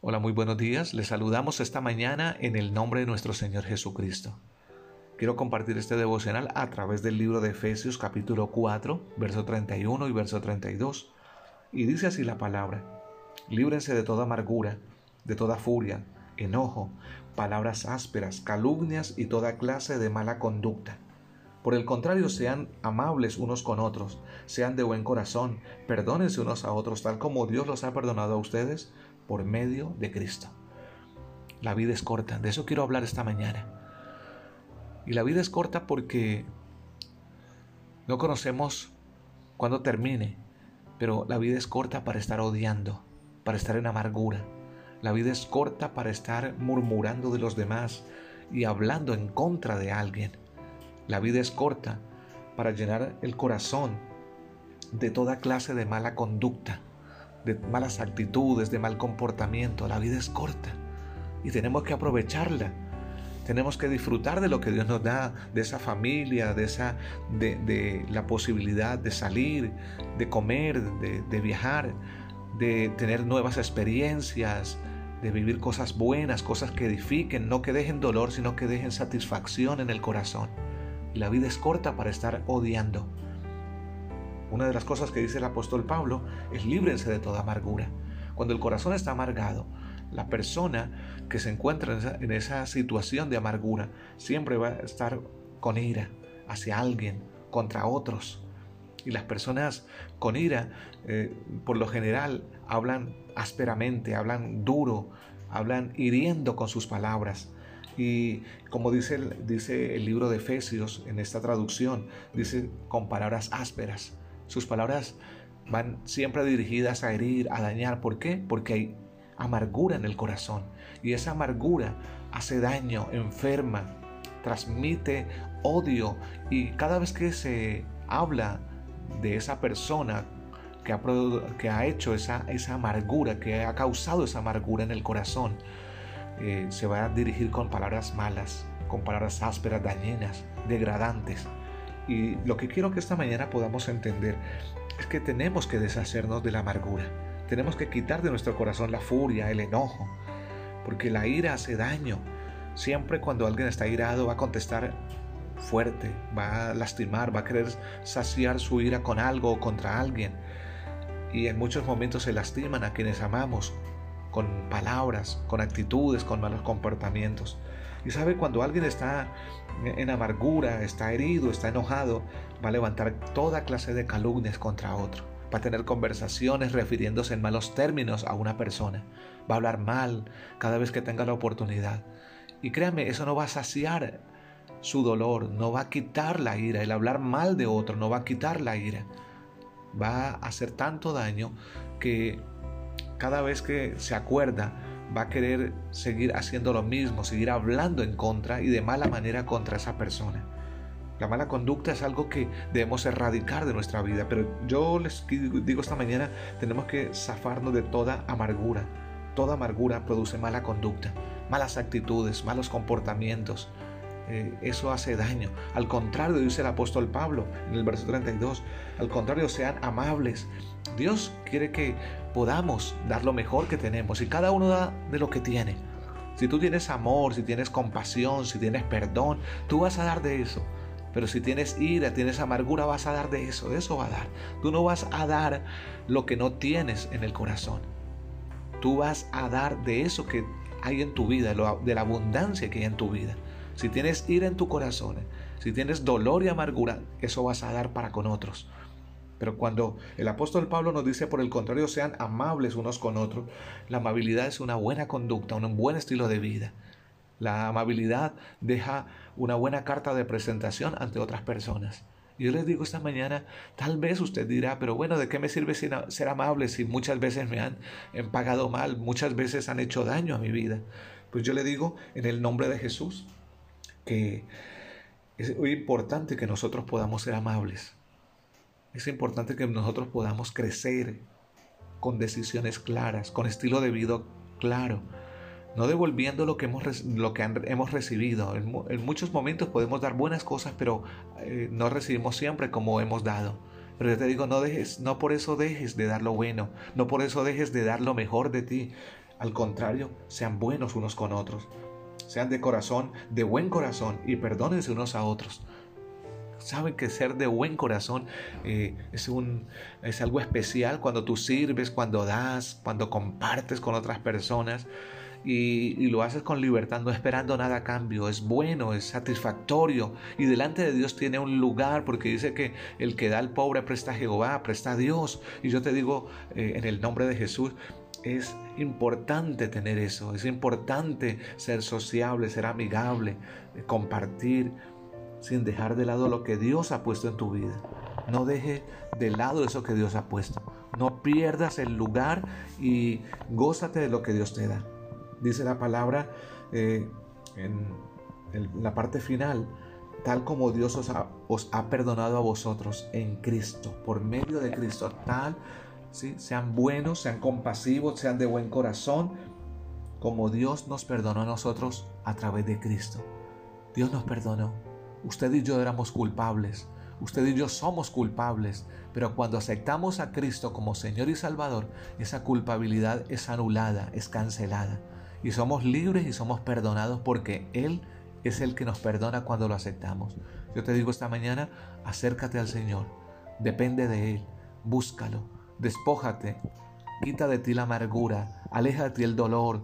Hola, muy buenos días. Les saludamos esta mañana en el nombre de nuestro Señor Jesucristo. Quiero compartir este devocional a través del libro de Efesios capítulo 4, verso 31 y verso 32. Y dice así la palabra, líbrense de toda amargura, de toda furia, enojo, palabras ásperas, calumnias y toda clase de mala conducta. Por el contrario, sean amables unos con otros, sean de buen corazón, perdónense unos a otros, tal como Dios los ha perdonado a ustedes por medio de Cristo. La vida es corta, de eso quiero hablar esta mañana. Y la vida es corta porque no conocemos cuándo termine, pero la vida es corta para estar odiando, para estar en amargura. La vida es corta para estar murmurando de los demás y hablando en contra de alguien. La vida es corta para llenar el corazón de toda clase de mala conducta, de malas actitudes, de mal comportamiento. La vida es corta y tenemos que aprovecharla. Tenemos que disfrutar de lo que Dios nos da, de esa familia, de, esa, de, la posibilidad de salir, de comer, de, viajar, de tener nuevas experiencias, de vivir cosas buenas, cosas que edifiquen, no que dejen dolor, sino que dejen satisfacción en el corazón. La vida es corta para estar odiando. Una de las cosas que dice el apóstol Pablo es líbrense de toda amargura. Cuando el corazón está amargado, la persona que se encuentra en esa, situación de amargura siempre va a estar con ira hacia alguien, contra otros. Y las personas con ira, eh, por lo general, hablan ásperamente, hablan duro, hablan hiriendo con sus palabras. Y como dice dice el libro de Efesios en esta traducción, dice con palabras ásperas. Sus palabras van siempre dirigidas a herir, a dañar. ¿Por qué? Porque hay amargura en el corazón. Y esa amargura hace daño, enferma, transmite odio. Y cada vez que se habla de esa persona que ha, que ha hecho esa, esa amargura, que ha causado esa amargura en el corazón, eh, se va a dirigir con palabras malas, con palabras ásperas, dañinas, degradantes. Y lo que quiero que esta mañana podamos entender es que tenemos que deshacernos de la amargura. Tenemos que quitar de nuestro corazón la furia, el enojo, porque la ira hace daño. Siempre cuando alguien está irado va a contestar fuerte, va a lastimar, va a querer saciar su ira con algo o contra alguien. Y en muchos momentos se lastiman a quienes amamos con palabras, con actitudes, con malos comportamientos. Y sabe, cuando alguien está en amargura, está herido, está enojado, va a levantar toda clase de calumnias contra otro. Va a tener conversaciones refiriéndose en malos términos a una persona. Va a hablar mal cada vez que tenga la oportunidad. Y créame, eso no va a saciar su dolor, no va a quitar la ira. El hablar mal de otro no va a quitar la ira. Va a hacer tanto daño que cada vez que se acuerda va a querer seguir haciendo lo mismo, seguir hablando en contra y de mala manera contra esa persona. La mala conducta es algo que debemos erradicar de nuestra vida, pero yo les digo esta mañana, tenemos que zafarnos de toda amargura. Toda amargura produce mala conducta, malas actitudes, malos comportamientos. Eh, eso hace daño. Al contrario, dice el apóstol Pablo en el verso 32, al contrario, sean amables. Dios quiere que podamos dar lo mejor que tenemos y cada uno da de lo que tiene. Si tú tienes amor, si tienes compasión, si tienes perdón, tú vas a dar de eso. Pero si tienes ira, tienes amargura, vas a dar de eso, de eso va a dar. Tú no vas a dar lo que no tienes en el corazón. Tú vas a dar de eso que hay en tu vida, de la abundancia que hay en tu vida. Si tienes ira en tu corazón, si tienes dolor y amargura, eso vas a dar para con otros. Pero cuando el apóstol Pablo nos dice, por el contrario, sean amables unos con otros, la amabilidad es una buena conducta, un buen estilo de vida. La amabilidad deja una buena carta de presentación ante otras personas. Yo les digo esta mañana, tal vez usted dirá, pero bueno, ¿de qué me sirve ser amable si muchas veces me han, pagado mal, muchas veces han hecho daño a mi vida? Pues yo le digo, en el nombre de Jesús, que es importante que nosotros podamos ser amables es importante que nosotros podamos crecer con decisiones claras, con estilo de vida claro, no devolviendo lo que hemos, lo que hemos recibido. En, muchos momentos podemos dar buenas cosas, pero eh, no recibimos siempre como hemos dado. Pero yo te digo, no dejes, no por eso dejes de dar lo bueno, no por eso dejes de dar lo mejor de ti. Al contrario, sean buenos unos con otros. Sean de corazón, de buen corazón y perdónense unos a otros. Saben que ser de buen corazón eh, es, un, es algo especial cuando tú sirves, cuando das, cuando compartes con otras personas y, lo haces con libertad, no esperando nada a cambio. Es bueno, es satisfactorio y delante de Dios tiene un lugar porque dice que el que da al pobre presta a Jehová, presta a Dios. Y yo te digo eh, en el nombre de Jesús, es importante tener eso, es importante ser sociable, ser amigable, compartir sin dejar de lado lo que Dios ha puesto en tu vida. No deje de lado eso que Dios ha puesto. No pierdas el lugar y gózate de lo que Dios te da dice la palabra eh, en, la parte final, tal como Dios os ha, os ha, perdonado a vosotros en Cristo, por medio de Cristo, tal, sean buenos, sean compasivos, sean de buen corazón, como Dios nos perdonó a nosotros a través de Cristo. Dios nos perdonó. Usted y yo éramos culpables. Usted y yo somos culpables, pero cuando aceptamos a Cristo como Señor y Salvador, esa culpabilidad es anulada, es cancelada y somos libres y somos perdonados porque Él es el que nos perdona cuando lo aceptamos. Yo te digo esta mañana, acércate al Señor, depende de Él, búscalo, despójate, quita de ti la amargura, aleja de ti el dolor,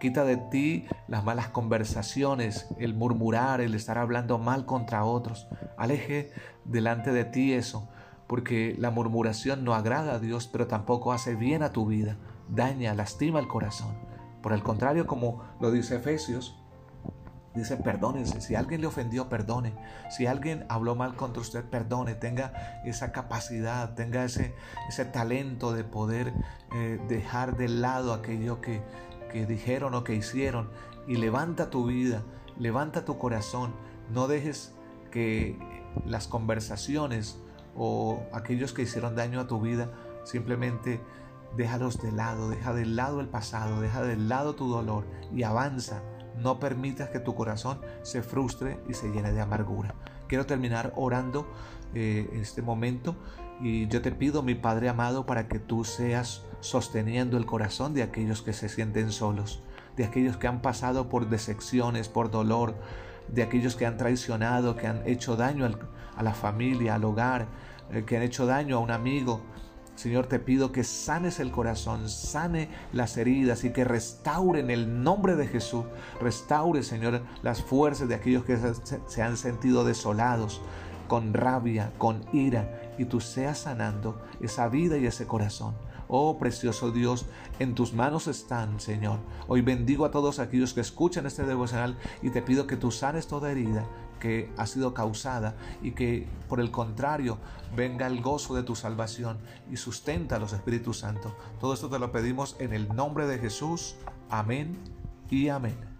quita de ti las malas conversaciones, el murmurar, el estar hablando mal contra otros, aleje delante de ti eso, porque la murmuración no agrada a Dios, pero tampoco hace bien a tu vida, daña, lastima el corazón. Por el contrario, como lo dice Efesios, dice perdónense. Si alguien le ofendió, perdone. Si alguien habló mal contra usted, perdone. Tenga esa capacidad, tenga ese, ese talento de poder eh, dejar de lado aquello que, que dijeron o que hicieron. Y levanta tu vida, levanta tu corazón. No dejes que las conversaciones o aquellos que hicieron daño a tu vida simplemente déjalos de lado, deja de lado el pasado, deja de lado tu dolor y avanza. No permitas que tu corazón se frustre y se llene de amargura. Quiero terminar orando eh, este momento y yo te pido, mi Padre amado, para que tú seas sosteniendo el corazón de aquellos que se sienten solos, de aquellos que han pasado por decepciones, por dolor, de aquellos que han traicionado, que han hecho daño a la familia, al hogar, eh, que han hecho daño a un amigo, Señor, te pido que sanes el corazón, sane las heridas y que restaure en el nombre de Jesús, restaure, Señor, las fuerzas de aquellos que se han sentido desolados, con rabia, con ira, y tú seas sanando esa vida y ese corazón. Oh precioso Dios, en tus manos están, Señor. Hoy bendigo a todos aquellos que escuchan este devocional y te pido que tú sanes toda herida que ha sido causada y que por el contrario venga el gozo de tu salvación y sustenta a los Espíritus Santos. Todo esto te lo pedimos en el nombre de Jesús. Amén y amén.